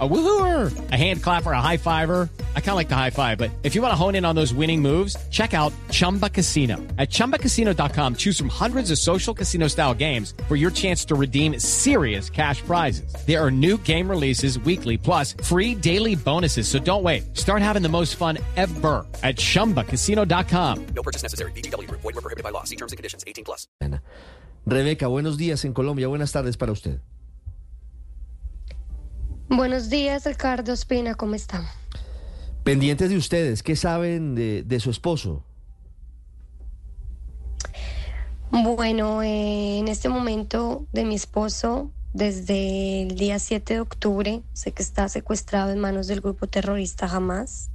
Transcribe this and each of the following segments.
A woohooer, a hand clapper, a high fiver. I kind of like the high five, but if you want to hone in on those winning moves, check out Chumba Casino. At ChumbaCasino.com, choose from hundreds of social casino style games for your chance to redeem serious cash prizes. There are new game releases weekly, plus free daily bonuses. So don't wait. Start having the most fun ever at ChumbaCasino.com. No purchase necessary. BGW. Void were prohibited by law. See terms and conditions. 18 plus. Rebeca, buenos días en Colombia. Buenas tardes para usted. Buenos días, Ricardo Espina, ¿cómo está? Pendientes de ustedes, ¿qué saben de, de su esposo? Bueno, eh, en este momento de mi esposo, desde el día 7 de octubre, sé que está secuestrado en manos del grupo terrorista Hamas.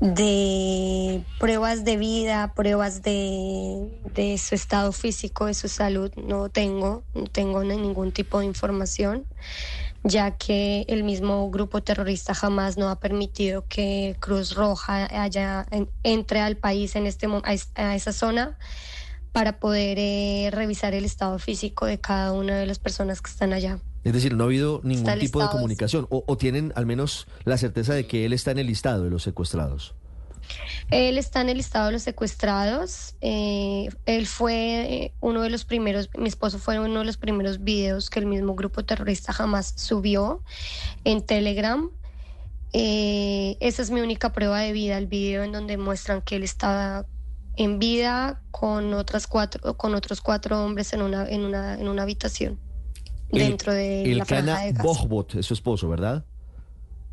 De pruebas de vida, pruebas de, de su estado físico, de su salud, no tengo, no tengo ningún tipo de información ya que el mismo grupo terrorista jamás no ha permitido que Cruz Roja haya, entre al país en este a esa zona para poder eh, revisar el estado físico de cada una de las personas que están allá. Es decir, no ha habido ningún tipo de comunicación o, o tienen al menos la certeza de que él está en el listado de los secuestrados. Él está en el listado de los secuestrados. Eh, él fue eh, uno de los primeros, mi esposo fue uno de los primeros videos que el mismo grupo terrorista jamás subió en Telegram. Eh, esa es mi única prueba de vida, el video en donde muestran que él estaba en vida con otras cuatro, con otros cuatro hombres en una, en una, en una habitación dentro de el la Cana de Gaza. Bohbot es su esposo, ¿verdad?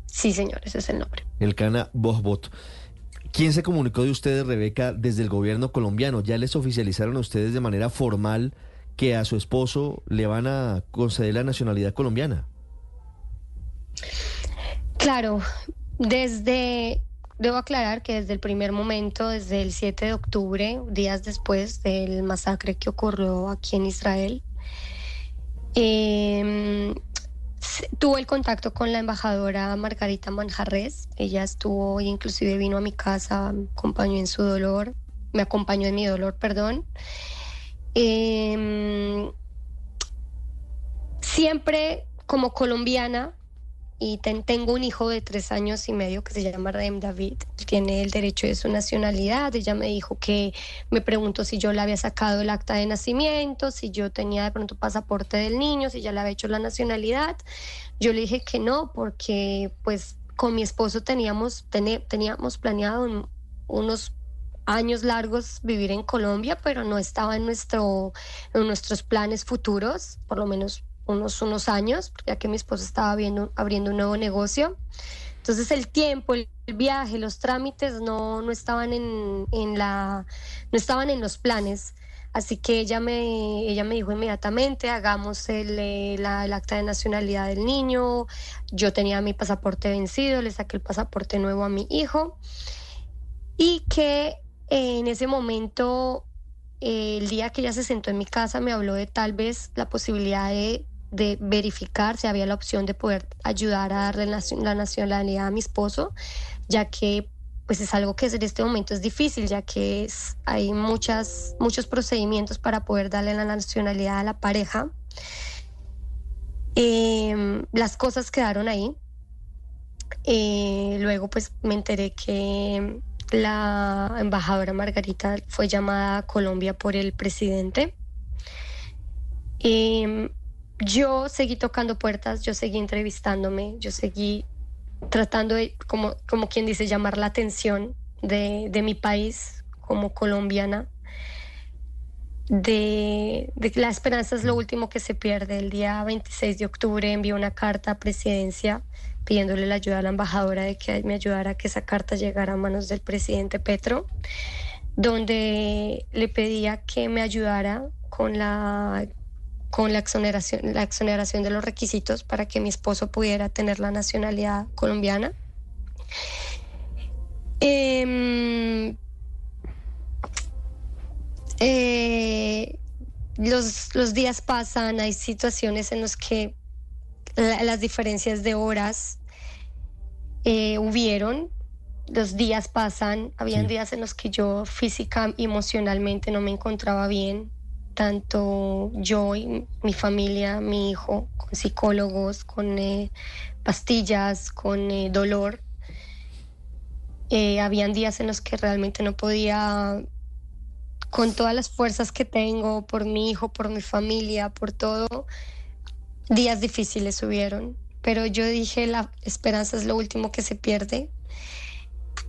Sí, señor, ese es el nombre. El Cana Bohbot. ¿Quién se comunicó de ustedes, Rebeca, desde el gobierno colombiano? ¿Ya les oficializaron a ustedes de manera formal que a su esposo le van a conceder la nacionalidad colombiana? Claro, desde, debo aclarar que desde el primer momento, desde el 7 de octubre, días después del masacre que ocurrió aquí en Israel, eh, tuve el contacto con la embajadora Margarita Manjarres. Ella estuvo, inclusive vino a mi casa, me acompañó en su dolor, me acompañó en mi dolor, perdón. Eh, siempre como colombiana, y ten, tengo un hijo de tres años y medio que se llama Raem David. Tiene el derecho de su nacionalidad. Ella me dijo que me preguntó si yo le había sacado el acta de nacimiento, si yo tenía de pronto pasaporte del niño, si ya le había hecho la nacionalidad. Yo le dije que no, porque pues con mi esposo teníamos, ten, teníamos planeado un, unos años largos vivir en Colombia, pero no estaba en, nuestro, en nuestros planes futuros, por lo menos unos, unos años, ya que mi esposo estaba viendo, abriendo un nuevo negocio. Entonces el tiempo, el viaje, los trámites no, no estaban en, en la, no estaban en los planes. Así que ella me, ella me dijo inmediatamente, hagamos el, el, el, acta de nacionalidad del niño. Yo tenía mi pasaporte vencido, le saqué el pasaporte nuevo a mi hijo. Y que en ese momento, eh, el día que ella se sentó en mi casa, me habló de tal vez la posibilidad de de verificar si había la opción de poder ayudar a darle la nacionalidad a mi esposo, ya que pues es algo que en este momento es difícil, ya que es, hay muchas, muchos procedimientos para poder darle la nacionalidad a la pareja. Eh, las cosas quedaron ahí. Eh, luego pues me enteré que la embajadora Margarita fue llamada a Colombia por el presidente. Eh, yo seguí tocando puertas, yo seguí entrevistándome, yo seguí tratando de, como, como quien dice, llamar la atención de, de mi país como colombiana. De, la esperanza es lo último que se pierde. El día 26 de octubre envié una carta a presidencia pidiéndole la ayuda a la embajadora de que me ayudara a que esa carta llegara a manos del presidente Petro, donde le pedía que me ayudara con la con la exoneración, la exoneración de los requisitos para que mi esposo pudiera tener la nacionalidad colombiana. Eh, eh, los, los, días pasan, hay situaciones en las que la, las diferencias de horas eh, hubieron los días pasan, habían Sí. días en los que yo física y emocionalmente no me encontraba bien, tanto yo y mi familia, mi hijo, con psicólogos, con eh, pastillas, con eh, dolor. Eh, habían días en los que realmente no podía, con todas las fuerzas que tengo por mi hijo, por mi familia, por todo, días difíciles hubieron. Pero yo dije, la esperanza es lo último que se pierde.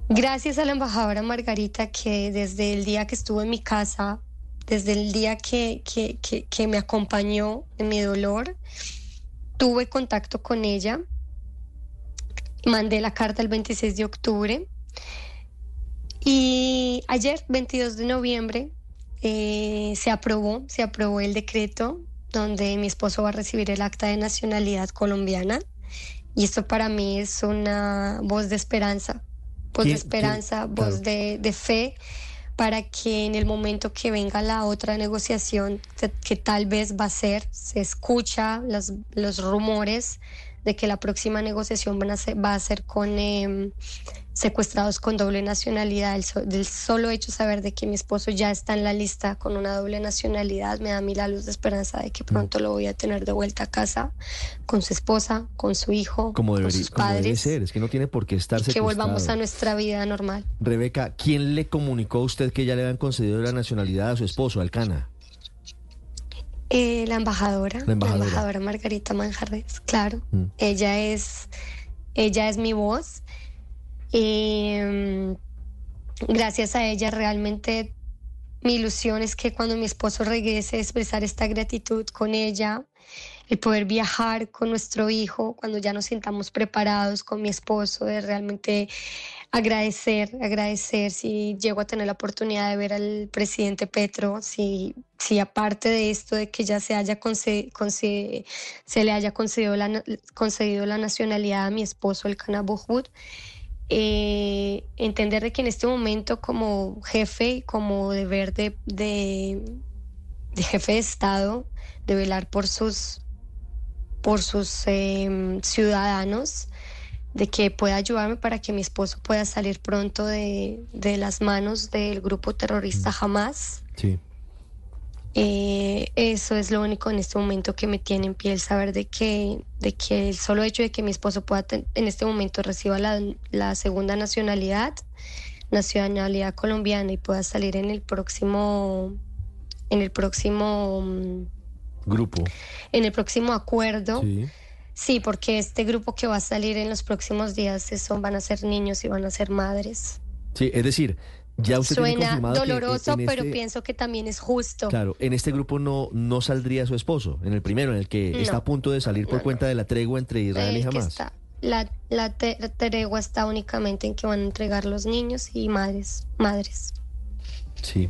Gracias a la embajadora Margarita que desde el día que estuvo en mi casa, desde el día que, que, que, que me acompañó en mi dolor, tuve contacto con ella. Mandé la carta el 26 de octubre. Y ayer, 22 de noviembre, eh, se aprobó, se aprobó el decreto donde mi esposo va a recibir el acta de nacionalidad colombiana. Y esto para mí es una voz de esperanza, voz ¿Quién- de esperanza, voz de, de fe, para que en el momento que venga la otra negociación, que, que tal vez va a ser, se escucha las- los rumores de que la próxima negociación van a ser- va a ser con em, secuestrados con doble nacionalidad. El so- del solo hecho de saber de que mi esposo ya está en la lista con una doble nacionalidad me da a mí la luz de esperanza de que pronto lo voy a tener de vuelta a casa con su esposa, con su hijo, Como, con debería, sus como debe padres. ser, es que no tiene por qué estar y que volvamos a secuestrado. nuestra vida normal. Rebeca, ¿quién le comunicó a usted que ya le habían concedido la nacionalidad a su esposo, Alcana? Eh, la embajadora, La embajadora. Margarita Manjarres, claro. Mm. Ella es, ella es mi voz. Eh, gracias a ella realmente mi ilusión es que cuando mi esposo regrese expresar esta gratitud con ella, el poder viajar con nuestro hijo, cuando ya nos sintamos preparados con mi esposo, de realmente agradecer, agradecer si llego a tener la oportunidad de ver al presidente Petro, si, si aparte de esto de que ya se haya conce- conce- se le haya concedido la, concedido la nacionalidad a mi esposo, el Canabohut, eh, entender de que en este momento como jefe y como deber de, de, de jefe de Estado, de velar por sus, por sus eh, ciudadanos, de que pueda ayudarme para que mi esposo pueda salir pronto de, de las manos del grupo terrorista Hamas. Sí. Eh, eso es lo único en este momento que me tiene en pie el saber de que, de que el solo hecho de que mi esposo pueda ten- en este momento reciba la, la segunda nacionalidad, nacionalidad colombiana y pueda salir en el próximo, en el próximo, mm, Grupo. en el próximo acuerdo. Sí. Sí, porque este grupo que va a salir en los próximos días son, van a ser niños y van a ser madres. Sí, es decir, ya usted tiene Suena que en- doloroso, en pero este- pienso que también es justo. Claro, en este grupo no, no saldría su esposo, en el primero, en el que No. está a punto de salir por No, cuenta de la tregua entre Israel y que Hamas. está- la, la tregua está únicamente en que van a entregar los niños y madres, madres. Sí.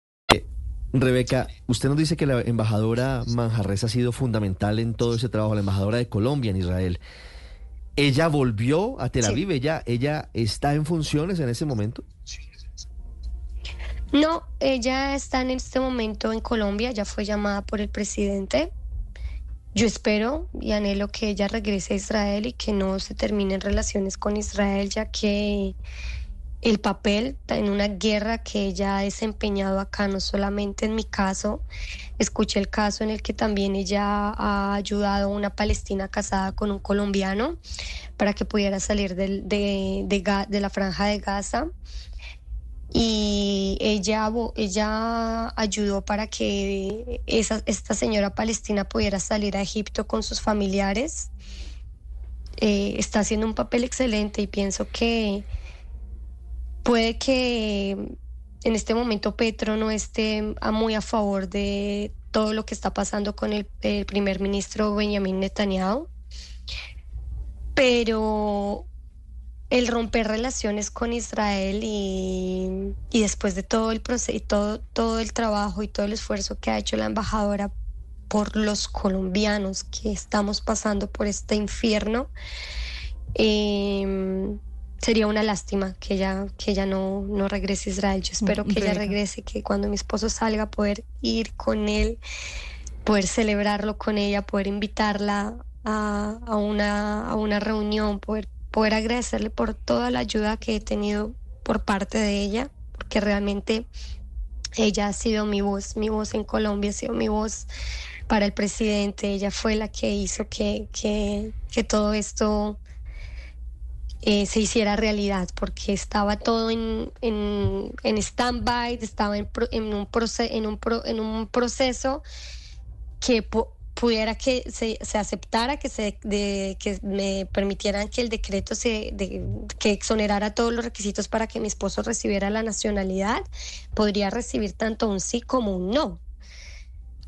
Rebeca, usted nos dice que la embajadora Manjarres ha sido fundamental en todo ese trabajo, la embajadora de Colombia en Israel. ¿Ella volvió a Tel Sí. Aviv? ¿Ella, ¿Ella está en funciones en ese momento? No, ella está en este momento en Colombia, ya fue llamada por el presidente. Yo espero y anhelo que ella regrese a Israel y que no se terminen relaciones con Israel, ya que el papel en una guerra que ella ha desempeñado acá, no solamente en mi caso, escuché el caso en el que también ella ha ayudado a una palestina casada con un colombiano para que pudiera salir de, de la franja de Gaza y ella, ella ayudó para que esa, esta señora palestina pudiera salir a Egipto con sus familiares. Eh, está haciendo un papel excelente y pienso que puede que en este momento Petro no esté muy a favor de todo lo que está pasando con el, primer ministro Benjamin Netanyahu, pero el romper relaciones con Israel y, y después de todo el proceso y todo, todo el trabajo y todo el esfuerzo que ha hecho la embajadora por los colombianos que estamos pasando por este infierno, eh, sería una lástima que ella, que ella no, no regrese a Israel. Yo espero que ella regrese, que cuando mi esposo salga poder ir con él, poder celebrarlo con ella, poder invitarla a, a una, a una reunión, poder, poder agradecerle por toda la ayuda que he tenido por parte de ella, porque realmente ella ha sido mi voz, mi voz en Colombia, ha sido mi voz para el presidente, ella fue la que hizo que, que, que todo esto eh, se hiciera realidad, porque estaba todo en, en, en stand-by, estaba en, en, un proce- en, un pro- en un proceso que pu- pudiera que se, se aceptara, que se de, que me permitieran que el decreto se de- que exonerara todos los requisitos para que mi esposo recibiera la nacionalidad, podría recibir tanto un sí como un no.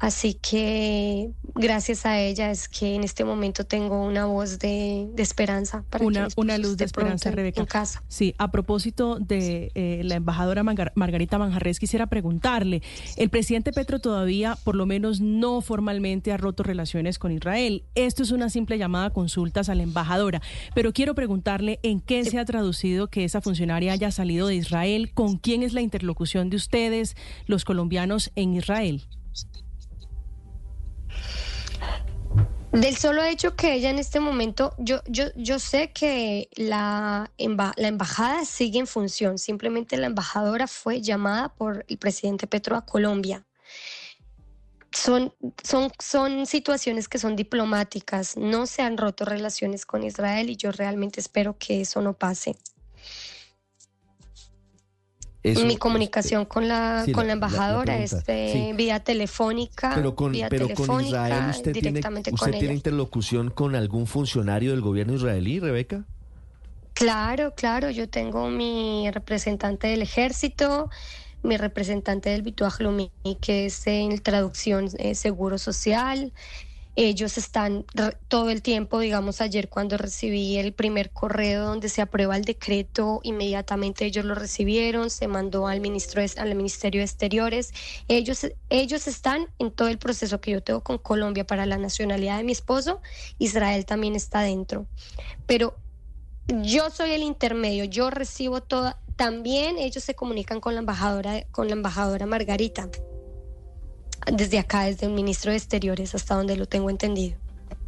Así que gracias a ella es que en este momento tengo una voz de, de esperanza para Una, una luz de esperanza, en- Rebeca. en casa. Sí, a propósito de eh, la embajadora Margarita Manjarres, quisiera preguntarle, el presidente Petro todavía, por lo menos no formalmente, ha roto relaciones con Israel. Esto es una simple llamada a consultas a la embajadora, pero quiero preguntarle en qué se ha traducido que esa funcionaria haya salido de Israel, con quién es la interlocución de ustedes, los colombianos, en Israel. Del solo hecho que ella en este momento, yo, yo, yo sé que la, la embajada sigue en función, simplemente la embajadora fue llamada por el presidente Petro a Colombia. Son, son, son situaciones que son diplomáticas, no se han roto relaciones con Israel y yo realmente espero que eso no pase. Eso, Mi comunicación con la, sí, con la- la la- la embajadora es de sí. vía telefónica, Pero con, vía pero con telefónica, Israel usted tiene, directamente usted con tiene ella. interlocución con algún funcionario del gobierno israelí, Rebeca. Claro, claro, yo tengo mi representante del ejército, mi representante del Bituaj Leumi, que es en traducción eh, seguro social. Ellos están todo el tiempo, digamos, ayer cuando recibí el primer correo donde se aprueba el decreto, inmediatamente ellos lo recibieron, se mandó al, ministro al Ministerio de Exteriores. Ellos, ellos están en todo el proceso que yo tengo con Colombia para la nacionalidad de mi esposo. Israel también está dentro. Pero yo soy el intermedio, yo recibo toda. También ellos se comunican con la embajadora, con la embajadora Margarita. Desde acá, desde el ministro de Exteriores, hasta donde lo tengo entendido.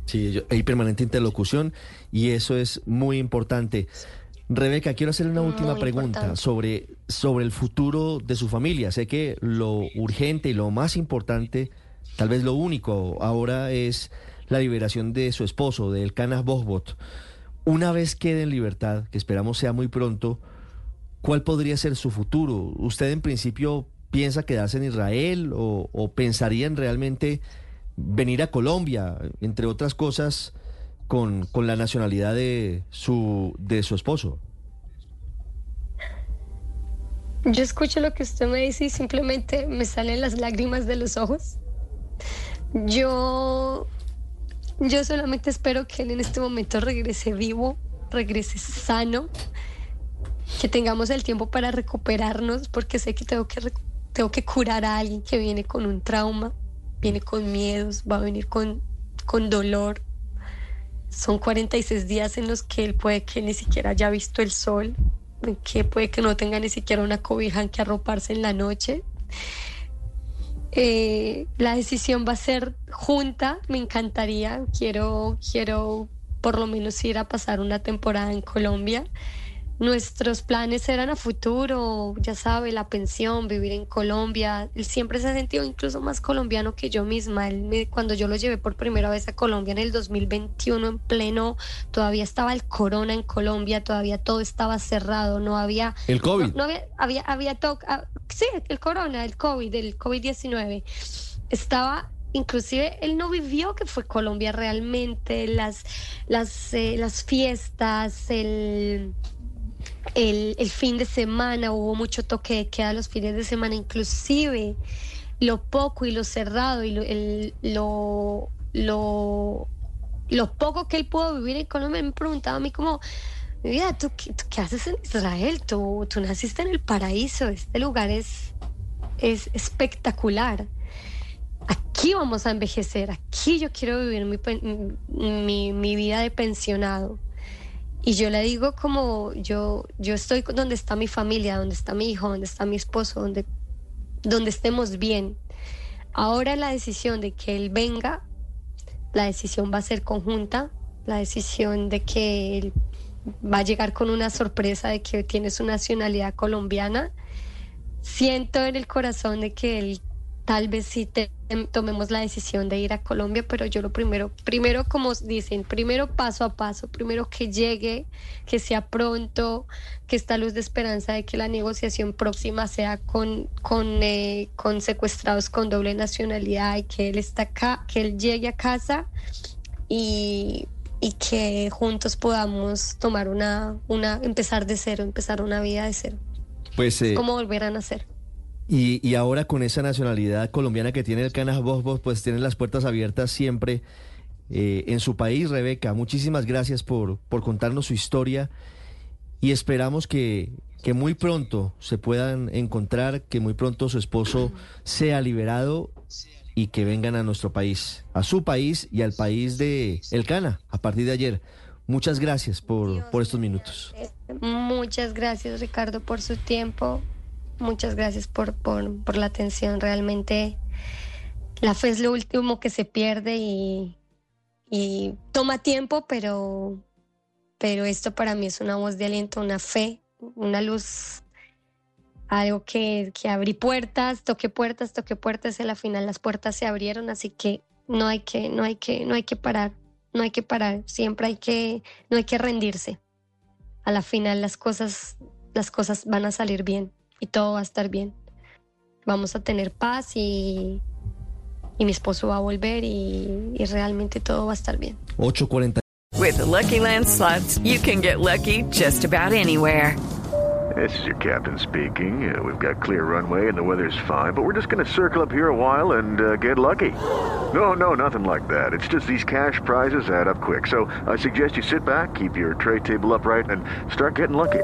Sí, hay permanente interlocución y eso es muy importante. Rebeca, quiero hacerle una Muy última pregunta importante. sobre, sobre el futuro de su familia. Sé que lo urgente y lo más importante, tal vez lo único ahora es la liberación de su esposo, de Elkanah Bohbot. Una vez quede en libertad, que esperamos sea muy pronto, ¿cuál podría ser su futuro? ¿Usted en principio piensa quedarse en Israel o, o pensarían realmente venir a Colombia, entre otras cosas, con, con la nacionalidad de su, de su esposo? Yo escucho lo que usted me dice y simplemente me salen las lágrimas de los ojos. Yo, yo solamente espero que él en este momento regrese vivo, regrese sano, que tengamos el tiempo para recuperarnos, porque sé que tengo que, recu- tengo que curar a alguien que viene con un trauma, viene con miedos, va a venir con, con dolor. Son 46 días en los que él puede que ni siquiera haya visto el sol, que puede que no tenga ni siquiera una cobija en que arroparse en la noche. Eh, la decisión va a ser junta, me encantaría, quiero, quiero por lo menos ir a pasar una temporada en Colombia. Nuestros planes eran a futuro, ya sabe, la pensión, vivir en Colombia. Él siempre se ha sentido incluso más colombiano que yo misma. Él me- cuando yo lo llevé por primera vez a Colombia en el 2021, en pleno, todavía estaba el corona en Colombia, todavía todo estaba cerrado, no había El COVID. no, no había, había, había to- ah, sí, el corona, el COVID, el COVID-19. Estaba, inclusive, él no vivió que fue Colombia realmente, las, las, eh, las fiestas, el, el, el fin de semana, hubo mucho toque de queda los fines de semana, inclusive lo poco y lo cerrado y lo, el- lo, lo, poco que él pudo vivir en Colombia, me preguntaba a mí como, mi vida, ¿tú, qué- haces en Israel? Tú, tú naciste en el paraíso, este lugar es, es espectacular. Aquí vamos a envejecer, aquí yo quiero vivir mi, mi, mi vida de pensionado. Y yo le digo como yo, yo estoy donde está mi familia, donde está mi hijo, donde está mi esposo, donde, donde estemos bien. Ahora la decisión de que él venga, la decisión va a ser conjunta, la decisión de que él va a llegar con una sorpresa de que tiene su nacionalidad colombiana. Siento en el corazón de que él tal vez sí te- tomemos la decisión de ir a Colombia, pero yo lo primero, primero como dicen, primero paso a paso, primero que llegue, que sea pronto, que esta luz de esperanza de que la negociación próxima sea con, con, eh, con secuestrados con doble nacionalidad y que él está acá, que él llegue a casa y, y que juntos podamos tomar una, una, empezar de cero, empezar una vida de cero, Pues, eh, como volver a nacer. Y, y ahora con esa nacionalidad colombiana que tiene el Canas Bosbos, pues tiene las puertas abiertas siempre eh, en su país, Rebeca. Muchísimas gracias por, por contarnos su historia y esperamos que, que muy pronto se puedan encontrar, que muy pronto su esposo sea liberado y que vengan a nuestro país, a su país y al país de El Cana a partir de ayer. Muchas gracias por, por estos minutos. Muchas gracias Ricardo por su tiempo, muchas gracias por, por, por la atención, realmente la fe es lo último que se pierde y, toma tiempo, pero, pero esto para mí es una voz de aliento, una fe, una luz, algo que, que abrí puertas, toqué puertas, toqué puertas y a la final las puertas se abrieron, así que no hay que, no hay que, no hay que parar, no hay que parar, siempre hay que, no hay que rendirse. A la final las cosas, las cosas van a salir bien y todo va a estar bien. Vamos a tener paz y, y mi esposo va a volver y, y realmente todo va a estar bien. 8.40. With the Lucky Land slots, you can get lucky just about anywhere. This is your captain speaking. Uh, we've got clear runway and the weather's fine, but we're just going to circle up here a while and uh, get lucky. No, no, nothing like that. It's just these cash prizes add up quick. So I suggest you sit back, keep your tray table upright, and start getting lucky.